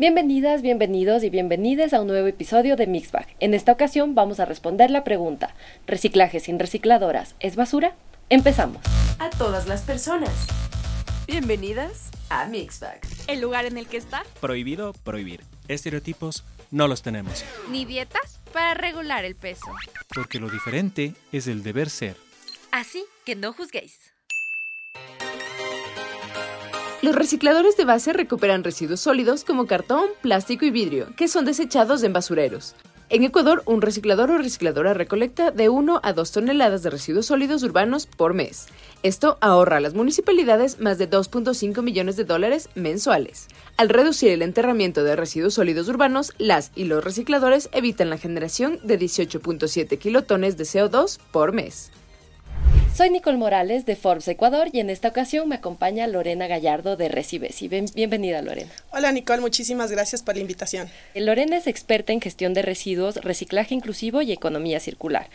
Bienvenidas, bienvenidos y bienvenidas a un nuevo episodio de Mixbag. En esta ocasión vamos a responder la pregunta, ¿reciclaje sin recicladoras es basura? Empezamos. A todas las personas. Bienvenidas a Mixbag. El lugar en el que está. Prohibido prohibir. Estereotipos no los tenemos. Ni dietas para regular el peso. Porque lo diferente es el deber ser. Así que no juzguéis. Los recicladores de base recuperan residuos sólidos como cartón, plástico y vidrio, que son desechados en basureros. En Ecuador, un reciclador o recicladora recolecta de 1 a 2 toneladas de residuos sólidos urbanos por mes. Esto ahorra a las municipalidades más de 2.5 millones de dólares mensuales. Al reducir el enterramiento de residuos sólidos urbanos, las y los recicladores evitan la generación de 18.7 kilotones de CO2 por mes. Soy Nicole Morales de Forbes Ecuador y en esta ocasión me acompaña Lorena Gallardo de Recibes. bienvenida Lorena. Hola Nicole, muchísimas gracias por la invitación. Lorena es experta en gestión de residuos, reciclaje inclusivo y economía circular.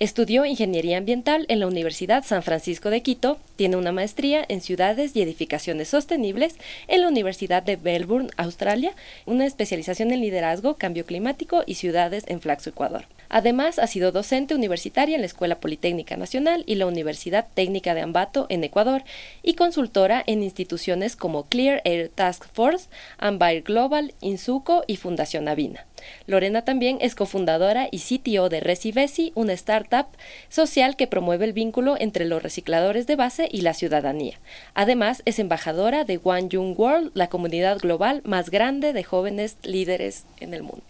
Estudió ingeniería ambiental en la Universidad San Francisco de Quito, tiene una maestría en ciudades y edificaciones sostenibles en la Universidad de Melbourne, Australia, una especialización en liderazgo, cambio climático y ciudades en Flaxo, Ecuador. Además, ha sido docente universitaria en la Escuela Politécnica Nacional y la Universidad Técnica de Ambato en Ecuador y consultora en instituciones como Clear Air Task Force, Ambire Global, Insuco y Fundación Avina. Lorena también es cofundadora y CTO de Recivesi, una startup social que promueve el vínculo entre los recicladores de base y la ciudadanía. Además, es embajadora de One Young World, la comunidad global más grande de jóvenes líderes en el mundo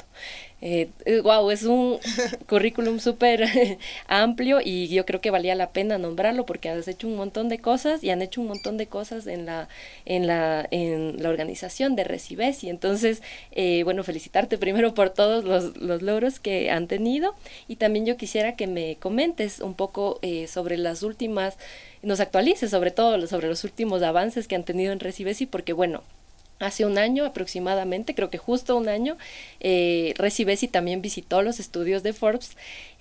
wow, eh, es un currículum súper amplio y yo creo que valía la pena nombrarlo porque has hecho un montón de cosas y han hecho un montón de cosas en la, en la, en la organización de Recibes y entonces, eh, bueno, felicitarte primero por todos los, los, logros que han tenido y también yo quisiera que me comentes un poco eh, sobre las últimas, nos actualices sobre todo sobre los últimos avances que han tenido en Recibesi porque bueno, hace un año aproximadamente, creo que justo un año, eh, Recibesi también visitó los estudios de Forbes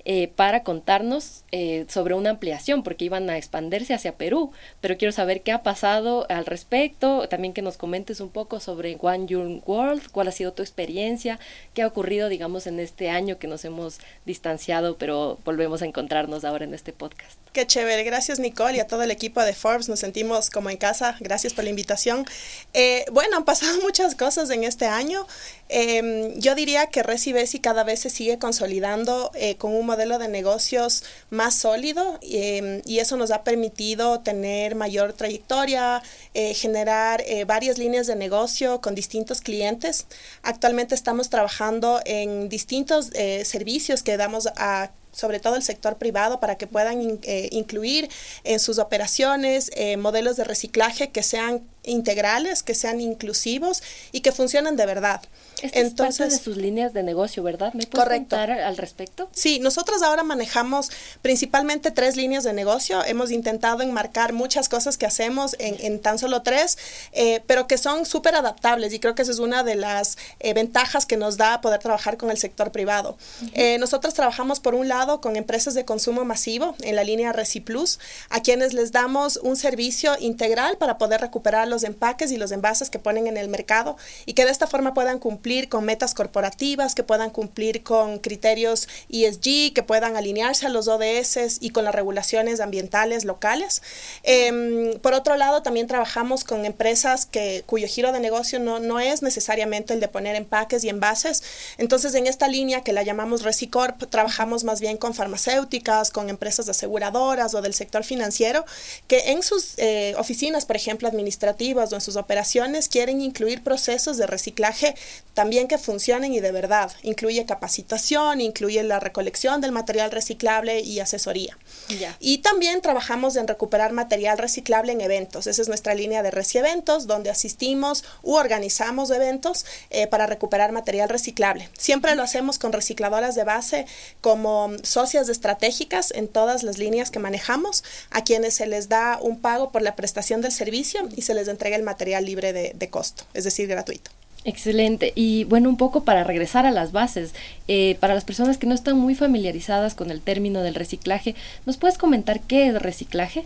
eh, para contarnos eh, sobre una ampliación, porque iban a expandirse hacia Perú. Pero quiero saber qué ha pasado al respecto, también que nos comentes un poco sobre One Young World, cuál ha sido tu experiencia, qué ha ocurrido, digamos, en este año que nos hemos distanciado, pero volvemos a encontrarnos ahora en este podcast. Qué chévere, gracias Nicole y a todo el equipo de Forbes, nos sentimos como en casa, gracias por la invitación. Eh, bueno, han pasado muchas cosas en este año. Em, yo diría que Recibesi cada vez se sigue consolidando con un modelo de negocios más sólido em, y eso nos ha permitido tener mayor trayectoria, eh, generar eh, varias líneas de negocio con distintos clientes. Actualmente estamos trabajando en distintos eh, servicios que damos a sobre todo el sector privado, para que puedan incluir en sus operaciones modelos de reciclaje que sean integrales, que sean inclusivos y que funcionen de verdad. Entonces, es parte de sus líneas de negocio, ¿verdad? ¿Me puedes contar al respecto? Sí, nosotros ahora manejamos principalmente tres líneas de negocio. Hemos intentado enmarcar muchas cosas que hacemos en, tan solo tres, eh, pero que son súper adaptables y creo que esa es una de las eh, ventajas que nos da poder trabajar con el sector privado. Eh, nosotros trabajamos por un lado con empresas de consumo masivo en la línea Reciplus, a quienes les damos un servicio integral para poder recuperar los empaques y los envases que ponen en el mercado y que de esta forma puedan cumplir con metas corporativas, que puedan cumplir con criterios ESG, que puedan alinearse a los ODS y con las regulaciones ambientales locales. Em, por otro lado, también trabajamos con empresas que, cuyo giro de negocio no, no es necesariamente el de poner empaques y envases. Entonces, en esta línea que la llamamos Recicorp, trabajamos más bien con farmacéuticas, con empresas aseguradoras o del sector financiero, que en sus eh, oficinas, por ejemplo, administrativas, o en sus operaciones quieren incluir procesos de reciclaje también que funcionen y de verdad. Incluye capacitación, incluye la recolección del material reciclable y asesoría. Y también trabajamos en recuperar material reciclable en eventos. Esa es nuestra línea de Reci Eventos, donde asistimos u organizamos eventos eh, para recuperar material reciclable. Siempre lo hacemos con recicladoras de base como socias estratégicas en todas las líneas que manejamos, a quienes se les da un pago por la prestación del servicio y se les entrega el material libre de, costo, es decir, gratuito. Excelente. Y bueno, un poco para regresar a las bases, eh, para las personas que no están muy familiarizadas con el término del reciclaje, ¿nos puedes comentar qué es reciclaje?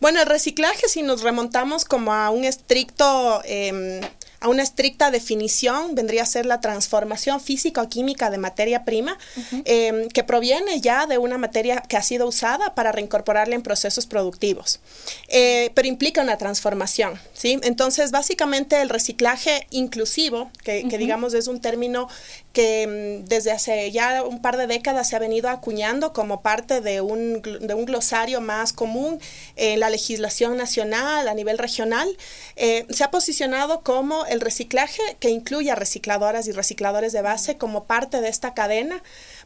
Bueno, el reciclaje, si nos remontamos como a un estricto... Em, a una estricta definición, vendría a ser la transformación física o química de materia prima, em, que proviene ya de una materia que ha sido usada para reincorporarla en procesos productivos. Eh, pero implica una transformación, ¿sí? Entonces, básicamente el reciclaje inclusivo, que, digamos es un término que mm, desde hace ya un par de décadas se ha venido acuñando como parte de un, de un glosario más común en la legislación nacional, a nivel regional, eh, se ha posicionado como el reciclaje que incluye a recicladoras y recicladores de base como parte de esta cadena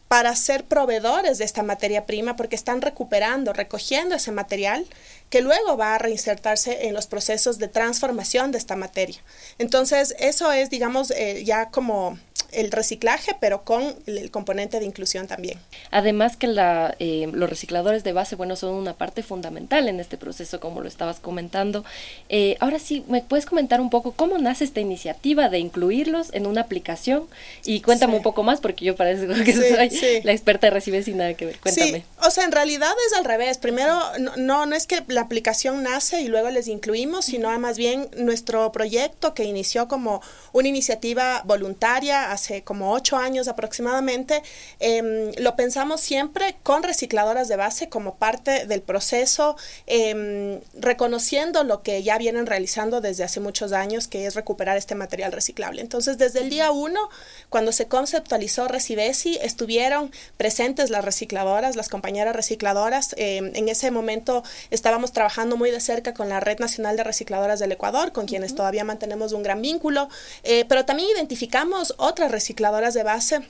para ser proveedores de esta materia prima porque están recuperando, recogiendo ese material que luego va a reinsertarse en los procesos de transformación de esta materia. Entonces, eso es, digamos, eh, ya como el reciclaje, pero con el, componente de inclusión también. Además que la, eh, los recicladores de base, bueno, son una parte fundamental en este proceso, como lo estabas comentando. Eh, ahora sí, ¿me puedes comentar un poco cómo nace esta iniciativa de incluirlos en una aplicación? Y cuéntame un poco más, porque yo parece que soy la experta de Recibe sin nada que ver. Cuéntame. Sí, o sea, en realidad es al revés. Primero, no, no es que la aplicación nace y luego les incluimos, sino más bien nuestro proyecto que inició como una iniciativa voluntaria hace como ocho años aproximadamente, em, lo pensamos siempre con recicladoras de base como parte del proceso, em, reconociendo lo que ya vienen realizando desde hace muchos años, que es recuperar este material reciclable. Entonces, desde el día uno, cuando se conceptualizó Recibesi, estuvieron presentes las recicladoras, las compañeras recicladoras. Em, en ese momento estábamos trabajando muy de cerca con la Red Nacional de Recicladoras del Ecuador, con quienes todavía mantenemos un gran vínculo, eh, pero también identificamos otras recicladoras de base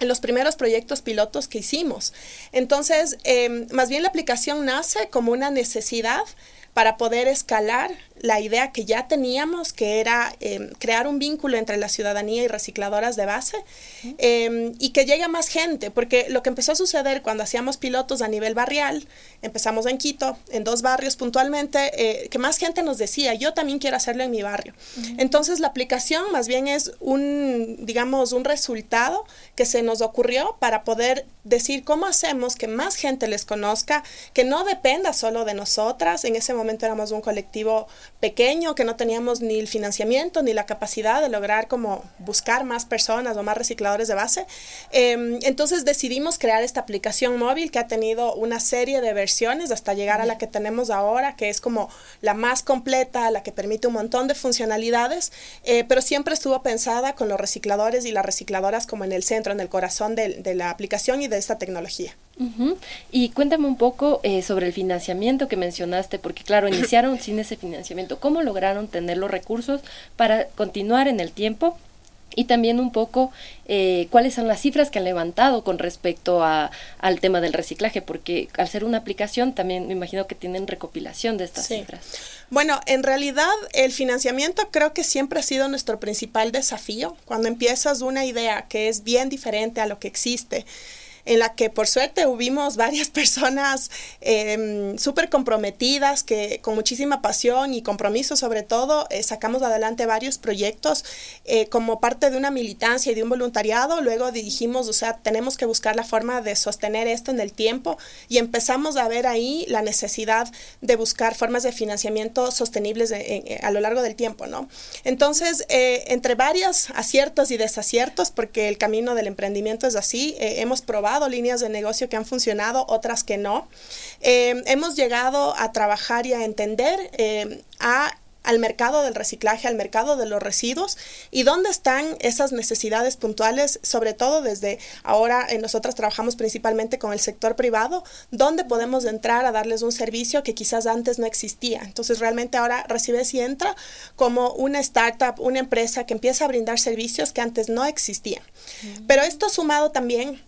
en los primeros proyectos pilotos que hicimos. Entonces, em, más bien la aplicación nace como una necesidad para poder escalar la idea que ya teníamos, que era em, crear un vínculo entre la ciudadanía y recicladoras de base, em, y que llegue a más gente, porque lo que empezó a suceder cuando hacíamos pilotos a nivel barrial, empezamos en Quito, en dos barrios puntualmente, eh, que más gente nos decía, yo también quiero hacerlo en mi barrio. Entonces la aplicación más bien es un, digamos, un resultado que se nos ocurrió para poder decir cómo hacemos que más gente les conozca, que no dependa solo de nosotras, en ese momento éramos un colectivo pequeño, que no teníamos ni el financiamiento ni la capacidad de lograr como buscar más personas o más recicladores de base. Em, entonces decidimos crear esta aplicación móvil que ha tenido una serie de versiones hasta llegar a la que tenemos ahora, que es como la más completa, la que permite un montón de funcionalidades, eh, pero siempre estuvo pensada con los recicladores y las recicladoras como en el centro, en el corazón de, de la aplicación y de esta tecnología. Y cuéntame un poco eh, sobre el financiamiento que mencionaste, porque claro, iniciaron sin ese financiamiento. ¿Cómo lograron tener los recursos para continuar en el tiempo? Y también un poco eh, cuáles son las cifras que han levantado con respecto a, al tema del reciclaje, porque al ser una aplicación también me imagino que tienen recopilación de estas cifras. Bueno, en realidad el financiamiento creo que siempre ha sido nuestro principal desafío. Cuando empiezas una idea que es bien diferente a lo que existe, en la que por suerte hubimos varias personas eh, súper comprometidas, que con muchísima pasión y compromiso sobre todo, eh, sacamos adelante varios proyectos eh, como parte de una militancia y de un voluntariado. Luego dijimos, o sea, tenemos que buscar la forma de sostener esto en el tiempo y empezamos a ver ahí la necesidad de buscar formas de financiamiento sostenibles a lo largo del tiempo, ¿no? Entonces, entre varios aciertos y desaciertos, porque el camino del emprendimiento es así, hemos probado líneas de negocio que han funcionado, otras que no. Eh, hemos llegado a trabajar y a entender eh, al mercado del reciclaje, al mercado de los residuos y dónde están esas necesidades puntuales, sobre todo desde ahora eh, nosotros trabajamos principalmente con el sector privado, dónde podemos entrar a darles un servicio que quizás antes no existía. Entonces realmente ahora Recibes y entra como una startup, una empresa que empieza a brindar servicios que antes no existían. Pero esto sumado también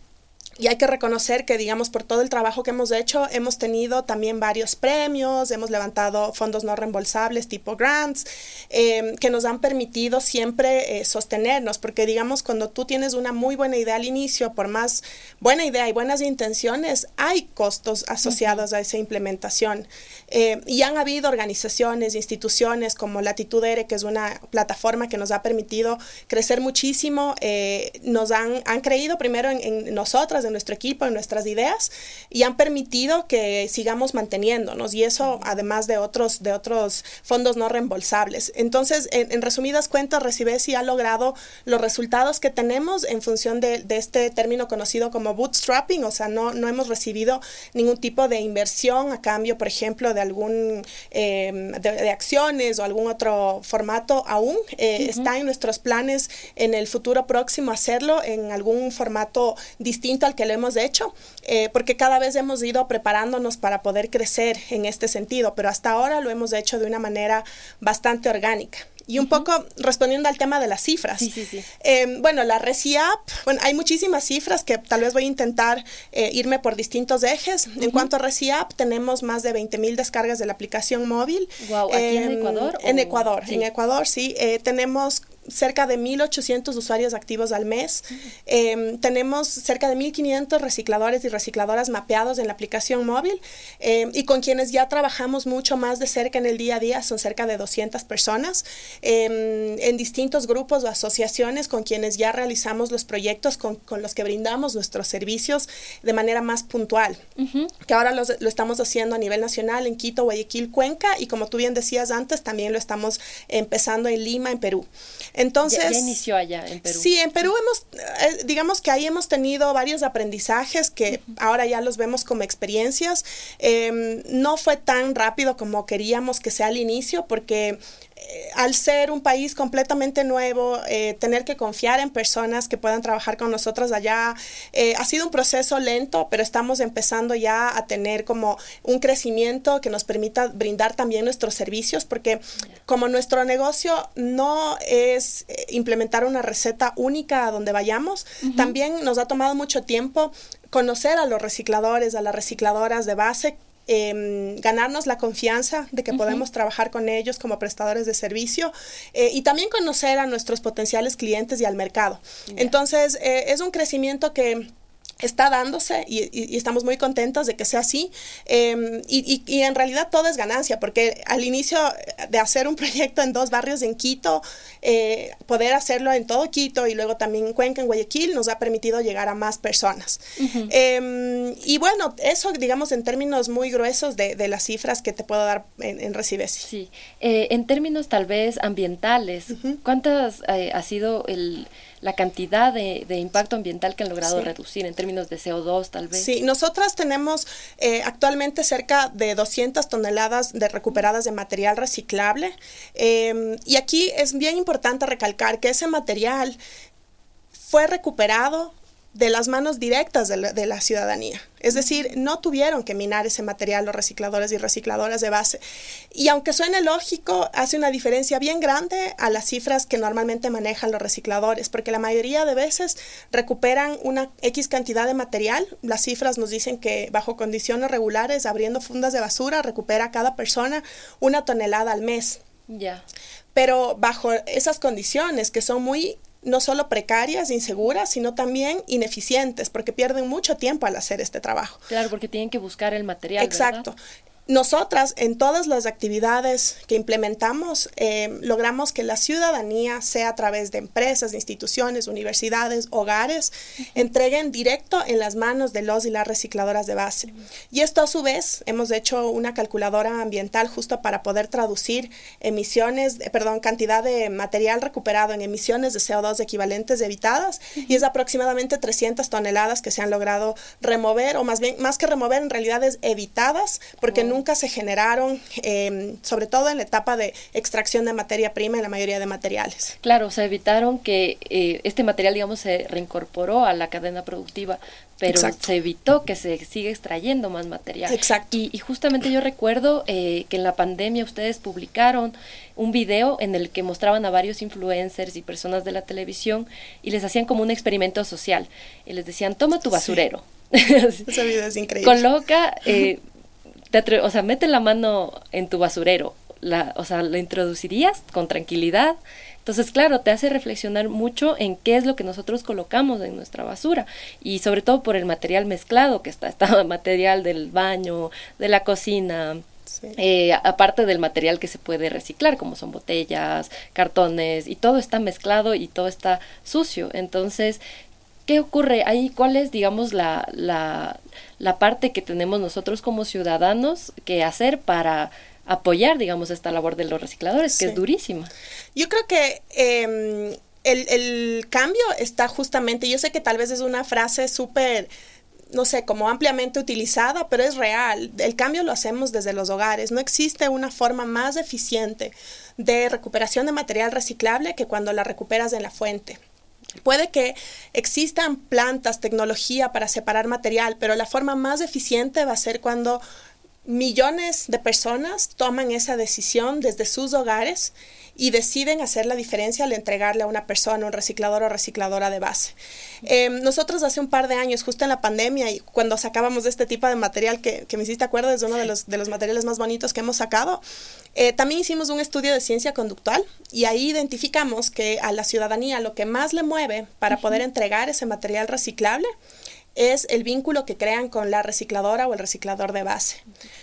y hay que reconocer que, digamos, por todo el trabajo que hemos hecho, hemos tenido también varios premios, hemos levantado fondos no reembolsables tipo grants, em, que nos han permitido siempre eh, sostenernos, porque, digamos, cuando tú tienes una muy buena idea al inicio, por más buena idea y buenas intenciones, hay costos asociados a esa implementación. Eh, y han habido organizaciones, instituciones como Latitud que es una plataforma que nos ha permitido crecer muchísimo, eh, nos han, han creído primero en, en nosotras, de nuestro equipo, de nuestras ideas y han permitido que sigamos manteniéndonos y eso además de otros, de otros fondos no reembolsables. Entonces, en, resumidas cuentas, Recibesi ha logrado los resultados que tenemos en función de, este término conocido como bootstrapping, o sea, no, no hemos recibido ningún tipo de inversión a cambio, por ejemplo, de algún em, de, acciones o algún otro formato aún. Eh, está en nuestros planes en el futuro próximo hacerlo en algún formato distinto al que lo hemos hecho, eh, porque cada vez hemos ido preparándonos para poder crecer en este sentido, pero hasta ahora lo hemos hecho de una manera bastante orgánica. Y un poco respondiendo al tema de las cifras. Sí, sí, sí. Em, bueno, la ReciApp, bueno, hay muchísimas cifras que tal vez voy a intentar eh, irme por distintos ejes. En cuanto a ReciApp, tenemos más de 20 mil descargas de la aplicación móvil. Wow, ¿aquí en em, Ecuador? En Ecuador, en Ecuador, sí. Eh, tenemos cerca de 1.800 usuarios activos al mes. Em, tenemos cerca de 1.500 recicladores y recicladoras mapeados en la aplicación móvil em, y con quienes ya trabajamos mucho más de cerca en el día a día, son cerca de 200 personas em, en distintos grupos o asociaciones con quienes ya realizamos los proyectos con, con los que brindamos nuestros servicios de manera más puntual, que ahora lo estamos haciendo a nivel nacional en Quito, Guayaquil, Cuenca y como tú bien decías antes, también lo estamos empezando en Lima, en Perú. Entonces... Ya, inició allá en Perú. Sí, en Perú hemos, eh, digamos que ahí hemos tenido varios aprendizajes que ahora ya los vemos como experiencias. Em, no fue tan rápido como queríamos que sea al inicio porque al ser un país completamente nuevo, eh, tener que confiar en personas que puedan trabajar con nosotros allá, eh, ha sido un proceso lento, pero estamos empezando ya a tener como un crecimiento que nos permita brindar también nuestros servicios, porque como nuestro negocio no es implementar una receta única a donde vayamos, también nos ha tomado mucho tiempo conocer a los recicladores, a las recicladoras de base, Em, ganarnos la confianza de que podemos trabajar con ellos como prestadores de servicio eh, y también conocer a nuestros potenciales clientes y al mercado. Entonces, eh, es un crecimiento que está dándose y, estamos muy contentos de que sea así. Em, y, y, en realidad todo es ganancia, porque al inicio de hacer un proyecto en dos barrios en Quito, eh, poder hacerlo en todo Quito y luego también en Cuenca, en Guayaquil, nos ha permitido llegar a más personas. Em, y bueno, eso digamos en términos muy gruesos de, de las cifras que te puedo dar en, en Recibesi. Sí, eh, en términos tal vez ambientales, ¿cuántas eh, ha sido el la cantidad de, impacto ambiental que han logrado reducir en términos de CO2 tal vez. Sí, nosotras tenemos eh, actualmente cerca de 200 toneladas de recuperadas de material reciclable em, y aquí es bien importante recalcar que ese material fue recuperado de las manos directas de la, ciudadanía. Es decir, no tuvieron que minar ese material los recicladores y recicladoras de base. Y aunque suene lógico, hace una diferencia bien grande a las cifras que normalmente manejan los recicladores, porque la mayoría de veces recuperan una X cantidad de material. Las cifras nos dicen que bajo condiciones regulares, abriendo fundas de basura, recupera cada persona una tonelada al mes. Ya. Pero bajo esas condiciones que son muy no solo precarias, inseguras, sino también ineficientes, porque pierden mucho tiempo al hacer este trabajo. Claro, porque tienen que buscar el material. Exacto. Nosotras, en todas las actividades que implementamos, eh, logramos que la ciudadanía, sea a través de empresas, instituciones, universidades, hogares, entreguen directo en las manos de los y las recicladoras de base. Y esto a su vez, hemos hecho una calculadora ambiental justo para poder traducir emisiones, eh, perdón, cantidad de material recuperado en emisiones de CO2 equivalentes evitadas, y es aproximadamente 300 toneladas que se han logrado remover, o más bien, más que remover, en realidad es evitadas, porque no nunca se generaron, em, sobre todo en la etapa de extracción de materia prima en la mayoría de materiales. Claro, se evitaron que eh, este material, digamos, se reincorporó a la cadena productiva, pero se evitó que se siga extrayendo más material. Exacto. Y, justamente yo recuerdo eh, que en la pandemia ustedes publicaron un video en el que mostraban a varios influencers y personas de la televisión y les hacían como un experimento social. Y les decían, toma tu basurero. Ese video es increíble. Coloca eh, o sea, mete la mano en tu basurero, la, o sea, la introducirías con tranquilidad. Entonces, claro, te hace reflexionar mucho en qué es lo que nosotros colocamos en nuestra basura y sobre todo por el material mezclado que está, está material del baño, de la cocina, eh, aparte del material que se puede reciclar, como son botellas, cartones, y todo está mezclado y todo está sucio. Entonces, ¿Qué ocurre ahí? ¿Cuál es, digamos, la, la, la parte que tenemos nosotros como ciudadanos que hacer para apoyar, digamos, esta labor de los recicladores, que es durísima? Yo creo que eh, el, el cambio está justamente, yo sé que tal vez es una frase súper no sé, como ampliamente utilizada, pero es real. El cambio lo hacemos desde los hogares. No existe una forma más eficiente de recuperación de material reciclable que cuando la recuperas en la fuente. Puede que existan plantas, tecnología para separar material, pero la forma más eficiente va a ser cuando millones de personas toman esa decisión desde sus hogares y deciden hacer la diferencia al entregarle a una persona un reciclador o recicladora de base. Em, nosotros hace un par de años, justo en la pandemia, y cuando sacábamos de este tipo de material que, que me hiciste acuerdo, es uno de los, de los materiales más bonitos que hemos sacado, eh, también hicimos un estudio de ciencia conductual y ahí identificamos que a la ciudadanía lo que más le mueve para poder entregar ese material reciclable es el vínculo que crean con la recicladora o el reciclador de base.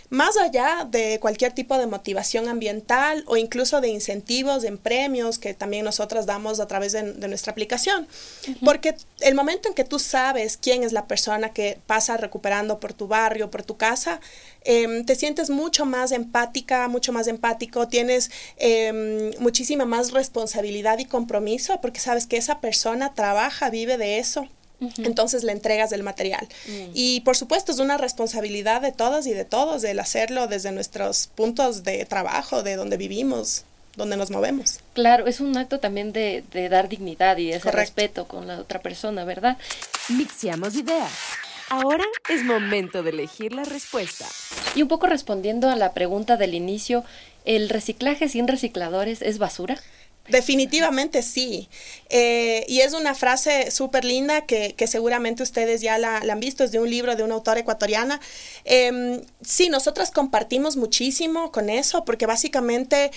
Más allá de cualquier tipo de motivación ambiental o incluso de incentivos en premios que también nosotros damos a través de, nuestra aplicación. Porque el momento en que tú sabes quién es la persona que pasa recuperando por tu barrio, por tu casa, em, te sientes mucho más empática, mucho más empático, tienes em, muchísima más responsabilidad y compromiso porque sabes que esa persona trabaja, vive de eso entonces le entregas el material. Mm. Y por supuesto es una responsabilidad de todas y de todos el hacerlo desde nuestros puntos de trabajo, de donde vivimos, donde nos movemos. Claro, es un acto también de, dar dignidad y ese respeto con la otra persona, ¿verdad? Mixiamos ideas. Ahora es momento de elegir la respuesta. Y un poco respondiendo a la pregunta del inicio, ¿el reciclaje sin recicladores es basura? Definitivamente sí. Eh, y es una frase súper linda que, seguramente ustedes ya la, han visto, es de un libro de una autora ecuatoriana. Em, sí, nosotras compartimos muchísimo con eso porque básicamente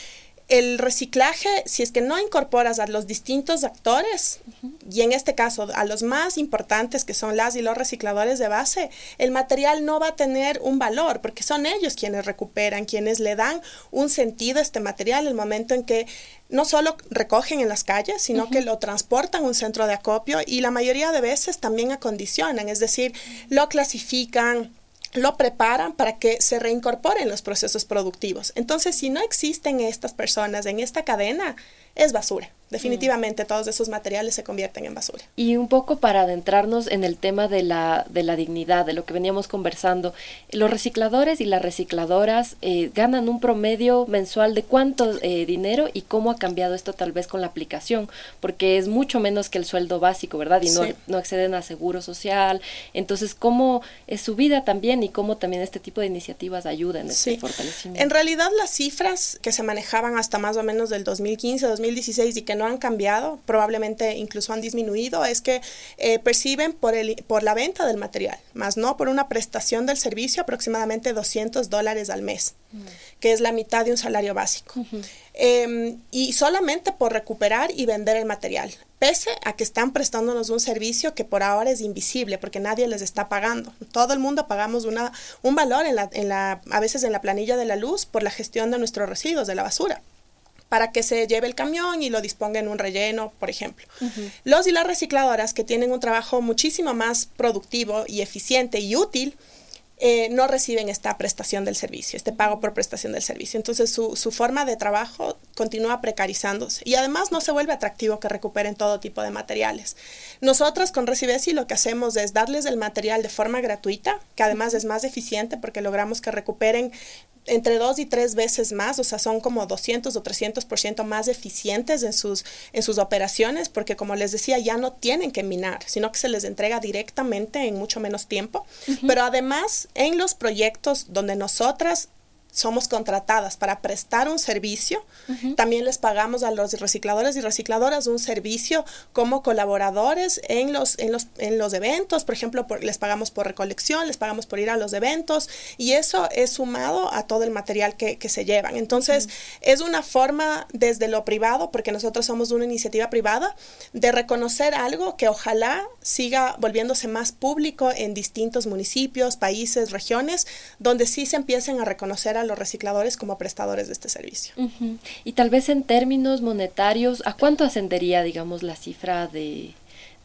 el reciclaje, si es que no incorporas a los distintos actores, y en este caso a los más importantes que son las y los recicladores de base, el material no va a tener un valor, porque son ellos quienes recuperan, quienes le dan un sentido a este material, el momento en que no solo recogen en las calles, sino que lo transportan a un centro de acopio y la mayoría de veces también acondicionan, es decir, lo clasifican, lo preparan para que se reincorporen los procesos productivos. Entonces, si no existen estas personas en esta cadena, es basura. Definitivamente todos esos materiales se convierten en basura. Y un poco para adentrarnos en el tema de la, de la dignidad, de lo que veníamos conversando, los recicladores y las recicladoras eh, ganan un promedio mensual de cuánto eh, dinero y cómo ha cambiado esto tal vez con la aplicación, porque es mucho menos que el sueldo básico, ¿verdad? Y no, no acceden a seguro social. Entonces, ¿cómo es su vida también y cómo también este tipo de iniciativas ayudan en este fortalecimiento? En realidad, las cifras que se manejaban hasta más o menos del 2015, 2016 y que no han cambiado, probablemente incluso han disminuido, es que eh, perciben por, el, por la venta del material, más no por una prestación del servicio aproximadamente 200 dólares al mes, mm. que es la mitad de un salario básico. Em, y solamente por recuperar y vender el material, pese a que están prestándonos un servicio que por ahora es invisible porque nadie les está pagando. Todo el mundo pagamos una, un valor en la, en la, a veces en la planilla de la luz por la gestión de nuestros residuos, de la basura para que se lleve el camión y lo disponga en un relleno, por ejemplo. Los y las recicladoras que tienen un trabajo muchísimo más productivo y eficiente y útil, eh, no reciben esta prestación del servicio, este pago por prestación del servicio. Entonces su, su, forma de trabajo continúa precarizándose y además no se vuelve atractivo que recuperen todo tipo de materiales. Nosotros con Recibesi lo que hacemos es darles el material de forma gratuita, que además es más eficiente porque logramos que recuperen entre dos y tres veces más, o sea, son como 200 o 300% más eficientes en sus, en sus operaciones, porque como les decía, ya no tienen que minar, sino que se les entrega directamente en mucho menos tiempo. Pero además, en los proyectos donde nosotras somos contratadas para prestar un servicio. También les pagamos a los recicladores y recicladoras un servicio como colaboradores en los, en los, en los eventos. Por ejemplo, les pagamos por recolección, les pagamos por ir a los eventos y eso es sumado a todo el material que, que se llevan. Entonces, es una forma desde lo privado, porque nosotros somos una iniciativa privada, de reconocer algo que ojalá siga volviéndose más público en distintos municipios, países, regiones, donde sí se empiecen a reconocer a los recicladores como prestadores de este servicio. Y tal vez en términos monetarios, ¿a cuánto ascendería, digamos, la cifra de,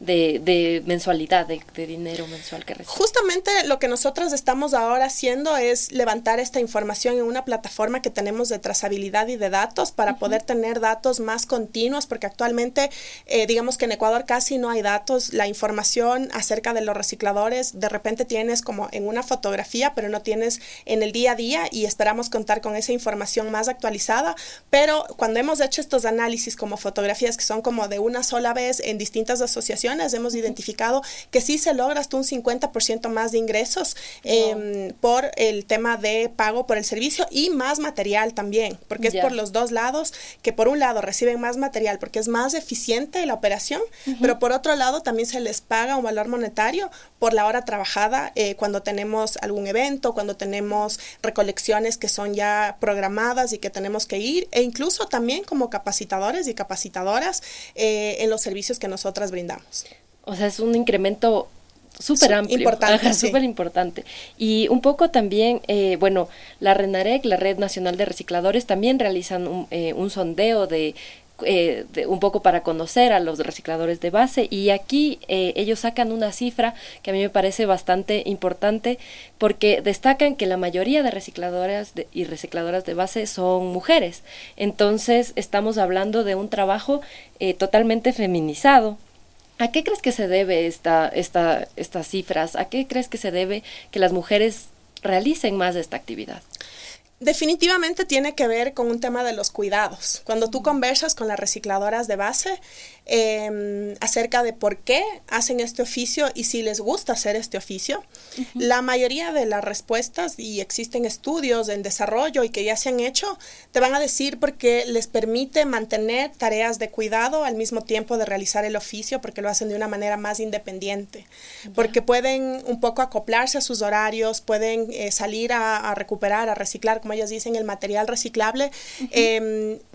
de, mensualidad, de, dinero mensual que reciben. Justamente lo que nosotros estamos ahora haciendo es levantar esta información en una plataforma que tenemos de trazabilidad y de datos para poder tener datos más continuos, porque actualmente, eh, digamos que en Ecuador casi no hay datos. La información acerca de los recicladores, de repente tienes como en una fotografía, pero no tienes en el día a día y esperamos contar con esa información más actualizada. Pero cuando hemos hecho estos análisis como fotografías que son como de una sola vez en distintas asociaciones, hemos identificado que sí se logra hasta un 50% más de ingresos em, por el tema de pago por el servicio y más material también, porque es por los dos lados, que por un lado reciben más material porque es más eficiente la operación, pero por otro lado también se les paga un valor monetario por la hora trabajada eh, cuando tenemos algún evento, cuando tenemos recolecciones que son ya programadas y que tenemos que ir, e incluso también como capacitadores y capacitadoras eh, en los servicios que nosotras brindamos. O sea, es un incremento súper amplio. Importante. Súper importante. Y un poco también, eh, bueno, la RENAREC, la Red Nacional de Recicladores, también realizan un, eh, un sondeo de eh, un poco para conocer a los recicladores de base y aquí eh, ellos sacan una cifra que a mí me parece bastante importante porque destacan que la mayoría de recicladoras y recicladoras de base son mujeres. Entonces estamos hablando de un trabajo eh, totalmente feminizado. ¿A qué crees que se debe esta, esta, estas cifras? ¿A qué crees que se debe que las mujeres realicen más de esta actividad? Definitivamente tiene que ver con un tema de los cuidados. Cuando tú conversas con las recicladoras de base, Em, acerca de por qué hacen este oficio y si les gusta hacer este oficio. La mayoría de las respuestas, y existen estudios en desarrollo y que ya se han hecho, te van a decir porque les permite mantener tareas de cuidado al mismo tiempo de realizar el oficio, porque lo hacen de una manera más independiente, porque pueden un poco acoplarse a sus horarios, pueden eh, salir a, recuperar, a reciclar, como ellas dicen, el material reciclable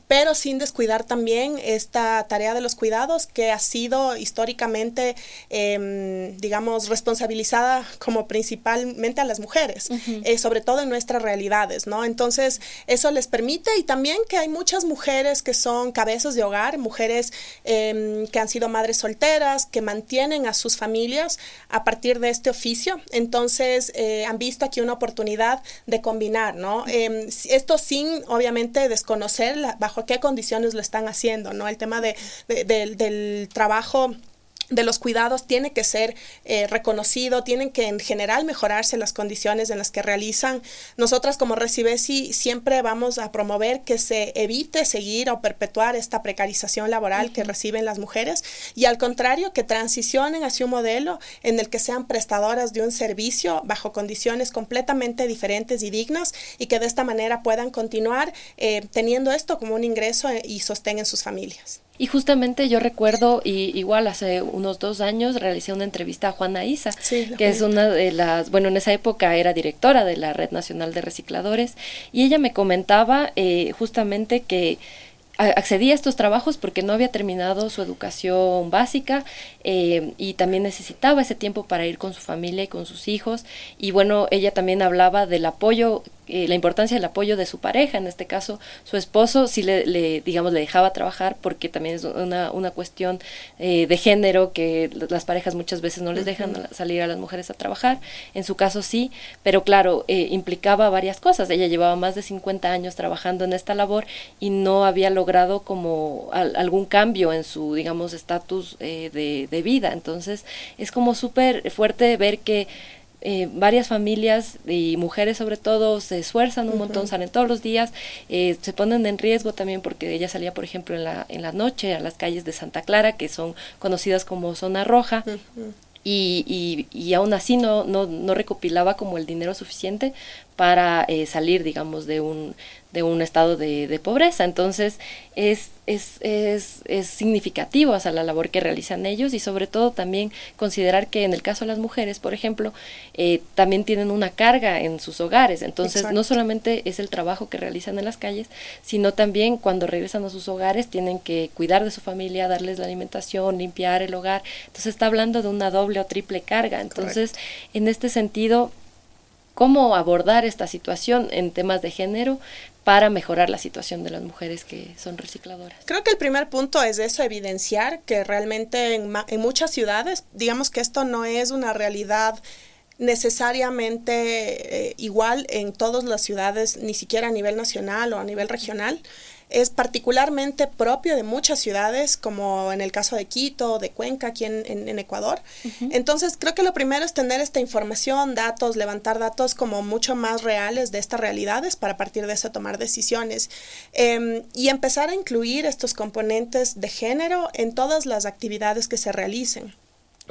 pero sin descuidar también esta tarea de los cuidados que ha sido históricamente, em, digamos, responsabilizada como principalmente a las mujeres, eh, sobre todo en nuestras realidades, ¿no? Entonces, eso les permite y también que hay muchas mujeres que son cabezas de hogar, mujeres em, que han sido madres solteras, que mantienen a sus familias a partir de este oficio, entonces eh, han visto aquí una oportunidad de combinar, ¿no? Em, esto sin, obviamente, desconocer la, bajo qué condiciones lo están haciendo, ¿no? El tema de, del trabajo de los cuidados tiene que ser eh, reconocido, tienen que en general mejorarse las condiciones en las que realizan. Nosotras como Recibesi siempre vamos a promover que se evite seguir o perpetuar esta precarización laboral que reciben las mujeres y al contrario que transicionen hacia un modelo en el que sean prestadoras de un servicio bajo condiciones completamente diferentes y dignas y que de esta manera puedan continuar eh, teniendo esto como un ingreso eh, y sostén en sus familias. Y justamente yo recuerdo, y igual hace unos dos años, realicé una entrevista a Juana Isa, que es una de las, bueno, en esa época era directora de la Red Nacional de Recicladores, y ella me comentaba eh, justamente que accedía a estos trabajos porque no había terminado su educación básica eh, y también necesitaba ese tiempo para ir con su familia y con sus hijos. Y bueno, ella también hablaba del apoyo eh, la importancia del apoyo de su pareja, en este caso su esposo sí le, digamos, le dejaba trabajar porque también es una, una cuestión eh, de género que las parejas muchas veces no les dejan salir a las mujeres a trabajar, en su caso sí, pero claro, eh, implicaba varias cosas, ella llevaba más de 50 años trabajando en esta labor y no había logrado como algún cambio en su, digamos, estatus de, de vida, entonces es como súper fuerte ver que eh, varias familias y mujeres sobre todo se esfuerzan un montón, salen todos los días, eh, se ponen en riesgo también porque ella salía, por ejemplo, en la, en la noche a las calles de Santa Clara, que son conocidas como zona roja. Y, y, y, aún así no, no, no, recopilaba como el dinero suficiente para eh, salir, digamos, de un, de un estado de, de pobreza. Entonces, es, es, es, es significativo hacia la labor que realizan ellos y sobre todo también considerar que en el caso de las mujeres, por ejemplo, eh, también tienen una carga en sus hogares. Entonces, no solamente es el trabajo que realizan en las calles, sino también cuando regresan a sus hogares tienen que cuidar de su familia, darles la alimentación, limpiar el hogar. Entonces, está hablando de una doble o triple carga. Entonces, en este sentido, cómo abordar esta situación en temas de género para mejorar la situación de las mujeres que son recicladoras? Creo que el primer punto es eso, evidenciar que realmente en, en muchas ciudades, digamos que esto no es una realidad necesariamente eh, igual en todas las ciudades, ni siquiera a nivel nacional o a nivel regional. Es particularmente propio de muchas ciudades, como en el caso de Quito, de Cuenca, aquí en, Ecuador. Entonces, creo que lo primero es tener esta información, datos, levantar datos como mucho más reales de estas realidades para a partir de eso tomar decisiones em, y empezar a incluir estos componentes de género en todas las actividades que se realicen.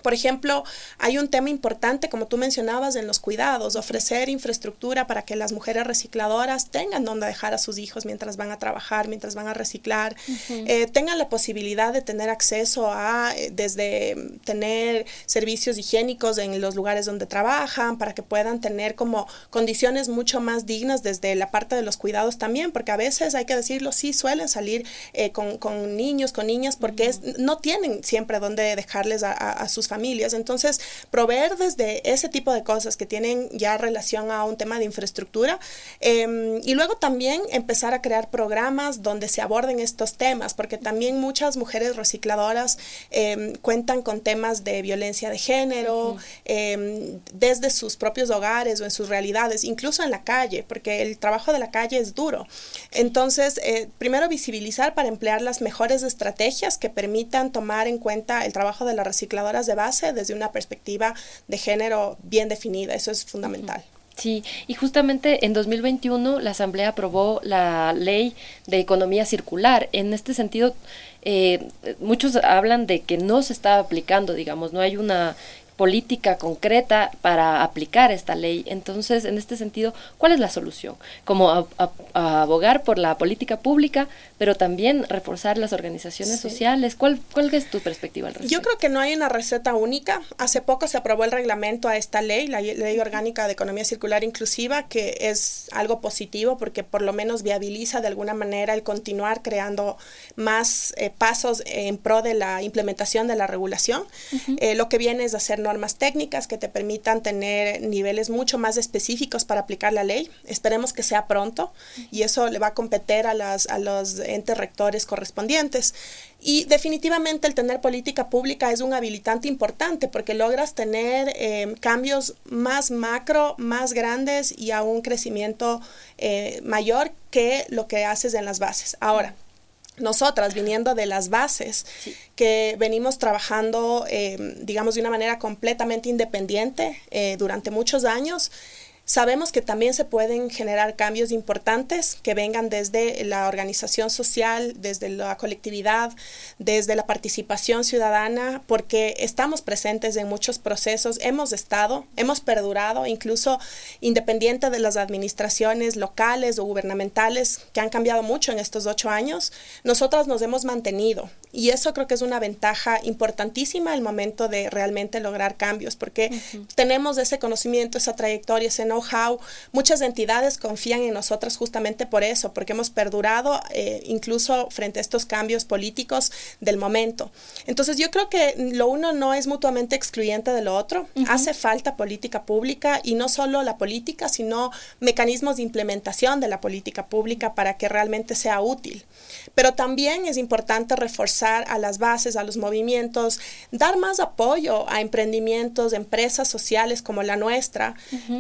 Por ejemplo, hay un tema importante, como tú mencionabas, en los cuidados, ofrecer infraestructura para que las mujeres recicladoras tengan donde dejar a sus hijos mientras van a trabajar, mientras van a reciclar, eh, tengan la posibilidad de tener acceso a, eh, desde tener servicios higiénicos en los lugares donde trabajan, para que puedan tener como condiciones mucho más dignas desde la parte de los cuidados también, porque a veces hay que decirlo, sí suelen salir eh, con, con, niños, con niñas, porque no tienen siempre donde dejarles a, a sus familias. Entonces, proveer desde ese tipo de cosas que tienen ya relación a un tema de infraestructura em, y luego también empezar a crear programas donde se aborden estos temas, porque también muchas mujeres recicladoras em, cuentan con temas de violencia de género em, desde sus propios hogares o en sus realidades, incluso en la calle, porque el trabajo de la calle es duro. Entonces, eh, primero visibilizar para emplear las mejores estrategias que permitan tomar en cuenta el trabajo de las recicladoras de base desde una perspectiva de género bien definida. Eso es fundamental. Sí, y justamente en 2021 la Asamblea aprobó la ley de economía circular. En este sentido, eh, muchos hablan de que no se está aplicando, digamos, no hay una política concreta para aplicar esta ley. Entonces, en este sentido, ¿cuál es la solución? Como abogar por la política pública, pero también reforzar las organizaciones sociales. ¿Cuál, ¿Cuál es tu perspectiva al respecto? Yo creo que no hay una receta única. Hace poco se aprobó el reglamento a esta ley, la Ley Orgánica de Economía Circular Inclusiva, que es algo positivo porque por lo menos viabiliza de alguna manera el continuar creando más eh, pasos en pro de la implementación de la regulación. Eh, lo que viene es hacer normas técnicas que te permitan tener niveles mucho más específicos para aplicar la ley. Esperemos que sea pronto y eso le va a competir a, los entes rectores correspondientes. Y definitivamente el tener política pública es un habilitante importante porque logras tener em, cambios más macro, más grandes y a un crecimiento eh, mayor que lo que haces en las bases. Ahora, nosotras viniendo de las bases, que venimos trabajando, em, digamos, de una manera completamente independiente eh, durante muchos años, Sabemos que también se pueden generar cambios importantes que vengan desde la organización social, desde la colectividad, desde la participación ciudadana, porque estamos presentes en muchos procesos, hemos estado, hemos perdurado, incluso independiente de las administraciones locales o gubernamentales que han cambiado mucho en estos ocho años, nosotras nos hemos mantenido. Y eso creo que es una ventaja importantísima al momento de realmente lograr cambios, porque tenemos ese conocimiento, esa trayectoria, ese know-how. Muchas entidades confían en nosotras justamente por eso, porque hemos perdurado eh, incluso frente a estos cambios políticos del momento. Entonces yo creo que lo uno no es mutuamente excluyente de lo otro. Hace falta política pública y no solo la política, sino mecanismos de implementación de la política pública para que realmente sea útil. Pero también es importante reforzar a las bases, a los movimientos, dar más apoyo a emprendimientos, empresas sociales como la nuestra,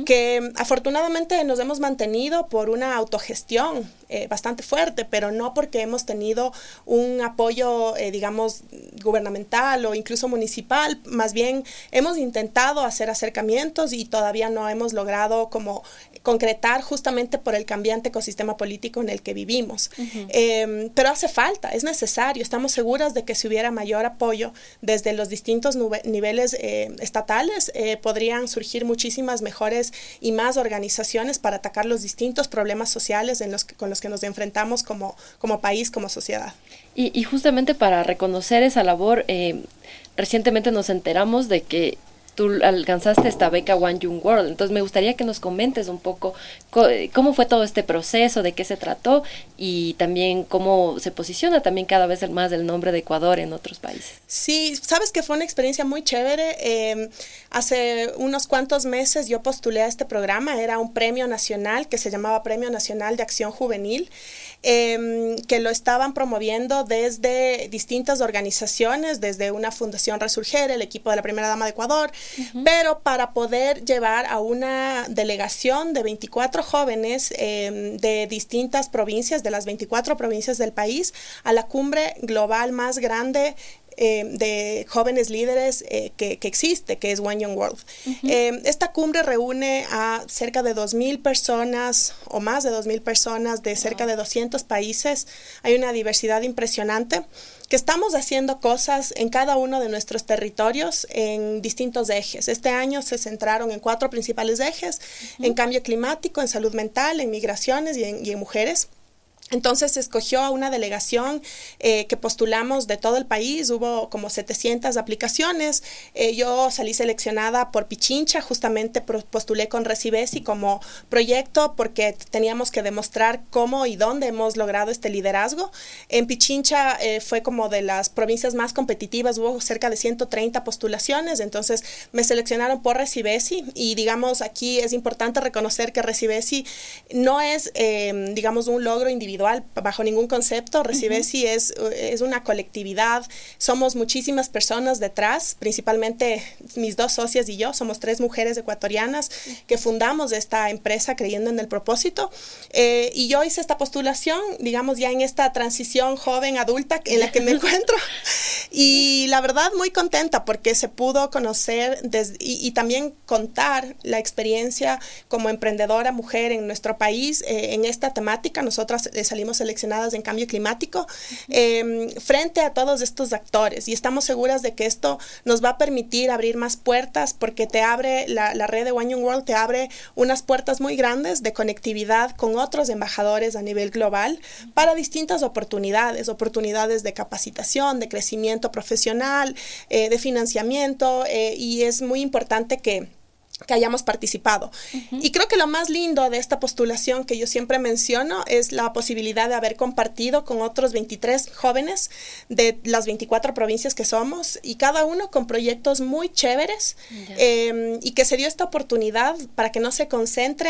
que afortunadamente nos hemos mantenido por una autogestión eh, bastante fuerte, pero no porque hemos tenido un apoyo, eh, digamos, gubernamental o incluso municipal, más bien hemos intentado hacer acercamientos y todavía no hemos logrado como concretar justamente por el cambiante ecosistema político en el que vivimos. Em, pero hace falta, es necesario, estamos seguras de que si hubiera mayor apoyo desde los distintos niveles eh, estatales, podrían surgir muchísimas mejores y más organizaciones para atacar los distintos problemas sociales con los que nos enfrentamos como, país, como sociedad. Y, justamente para reconocer esa labor, eh, recientemente nos enteramos de que tú alcanzaste esta beca One Young World. Entonces me gustaría que nos comentes un poco cómo fue todo este proceso, de qué se trató y también cómo se posiciona también cada vez más el nombre de Ecuador en otros países. Sí, sabes que fue una experiencia muy chévere. Em, hace unos cuantos meses yo postulé a este programa, era un premio nacional que se llamaba Premio Nacional de Acción Juvenil. Em, que lo estaban promoviendo desde distintas organizaciones, desde una Fundación Resurger, el equipo de la Primera Dama de Ecuador, pero para poder llevar a una delegación de 24 jóvenes em, de distintas provincias, de las 24 provincias del país, a la cumbre global más grande eh, de jóvenes líderes eh, que, existe, que es One Young World. Eh, esta cumbre reúne a cerca de 2.000 personas o más de 2.000 personas de cerca de 200 países. Hay una diversidad impresionante que estamos haciendo cosas en cada uno de nuestros territorios en distintos ejes. Este año se centraron en cuatro principales ejes, en cambio climático, en salud mental, en migraciones y en mujeres. Entonces escogió a una delegación eh, que postulamos de todo el país, hubo como 700 aplicaciones. Eh, yo salí seleccionada por Pichincha, justamente postulé con Recibesi como proyecto porque teníamos que demostrar cómo y dónde hemos logrado este liderazgo. En Pichincha eh, fue como de las provincias más competitivas, hubo cerca de 130 postulaciones, entonces me seleccionaron por Recibesi y digamos aquí es importante reconocer que Recibesi no es, digamos, un logro individual bajo ningún concepto. Recibe si es, es una colectividad. Somos muchísimas personas detrás, principalmente mis dos socias y yo. Somos tres mujeres ecuatorianas que fundamos esta empresa creyendo en el propósito. Eh, y yo hice esta postulación, digamos, ya en esta transición joven adulta en la que me encuentro. Y la verdad, muy contenta porque se pudo conocer y, también contar la experiencia como emprendedora mujer en nuestro país eh, en esta temática. Nosotras salimos seleccionadas en cambio climático, em, frente a todos estos actores. Y estamos seguras de que esto nos va a permitir abrir más puertas porque te abre, la, red de One Young World te abre unas puertas muy grandes de conectividad con otros embajadores a nivel global para distintas oportunidades, oportunidades de capacitación, de crecimiento profesional, eh, de financiamiento. Eh, y es muy importante que que hayamos participado. Y creo que lo más lindo de esta postulación que yo siempre menciono es la posibilidad de haber compartido con otros 23 jóvenes de las 24 provincias que somos y cada uno con proyectos muy chéveres em, y que se dio esta oportunidad para que no se concentre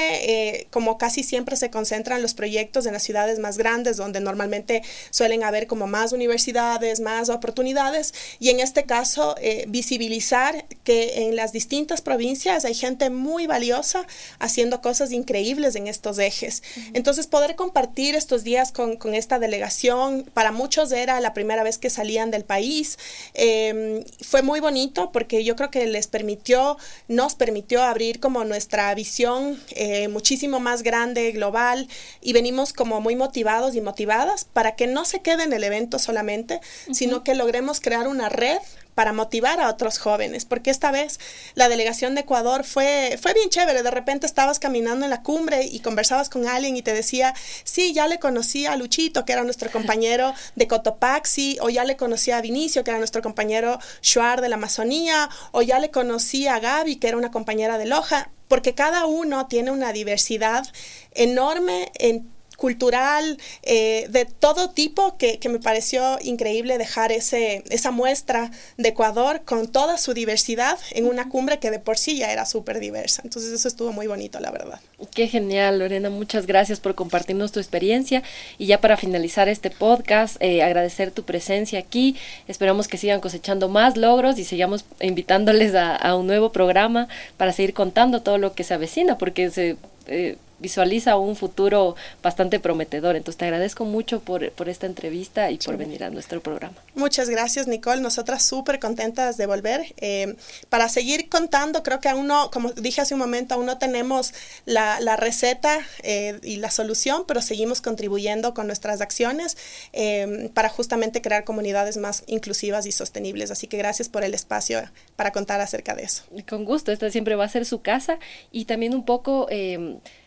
eh, como casi siempre se concentran los proyectos en las ciudades más grandes donde normalmente suelen haber como más universidades, más oportunidades y en este caso eh, visibilizar que en las distintas provincias hay gente muy valiosa haciendo cosas increíbles en estos ejes. Entonces, poder compartir estos días con, esta delegación, para muchos era la primera vez que salían del país, em, fue muy bonito porque yo creo que les permitió, nos permitió abrir como nuestra visión eh, muchísimo más grande, global, y venimos como muy motivados y motivadas para que no se quede en el evento solamente, sino que logremos crear una red para motivar a otros jóvenes, porque esta vez la delegación de Ecuador fue, fue bien chévere, de repente estabas caminando en la cumbre y conversabas con alguien y te decía, sí, ya le conocí a Luchito, que era nuestro compañero de Cotopaxi, o ya le conocí a Vinicio, que era nuestro compañero Shuar de la Amazonía, o ya le conocí a Gaby, que era una compañera de Loja, porque cada uno tiene una diversidad enorme en cultural, eh, de todo tipo, que, me pareció increíble dejar ese, esa muestra de Ecuador con toda su diversidad en una cumbre que de por sí ya era súper diversa. Entonces eso estuvo muy bonito, la verdad. Qué genial, Lorena. Muchas gracias por compartirnos tu experiencia. Y ya para finalizar este podcast, eh, agradecer tu presencia aquí. Esperamos que sigan cosechando más logros y sigamos invitándoles a, un nuevo programa para seguir contando todo lo que se avecina, porque se... Eh, visualiza un futuro bastante prometedor. Entonces te agradezco mucho por, por esta entrevista y por venir a nuestro programa. Muchas gracias, Nicole. Nosotras súper contentas de volver. Eh, para seguir contando, creo que aún no, como dije hace un momento, aún no tenemos la, la receta eh, y la solución, pero seguimos contribuyendo con nuestras acciones eh, para justamente crear comunidades más inclusivas y sostenibles. Así que gracias por el espacio para contar acerca de eso. Con gusto, esta siempre va a ser su casa y también un poco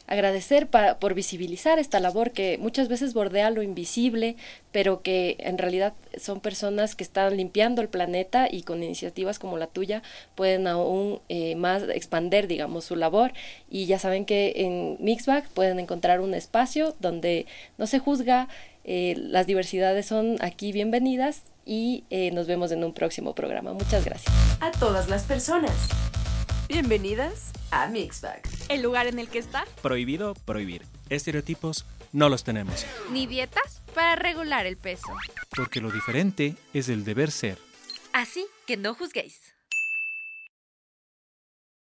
agradecer por visibilizar esta labor que muchas veces bordea lo invisible, pero que en realidad son personas que están limpiando el planeta y con iniciativas como la tuya pueden aún eh, más expander, digamos, su labor. Y ya saben que en Mixbag pueden encontrar un espacio donde no se juzga, eh, las diversidades son aquí bienvenidas y eh, nos vemos en un próximo programa. Muchas gracias. A todas las personas. Bienvenidas a Mixbag. El lugar en el que está. Prohibido prohibir. Estereotipos no los tenemos. Ni dietas para regular el peso. Porque lo diferente es el deber ser. Así que no juzguéis.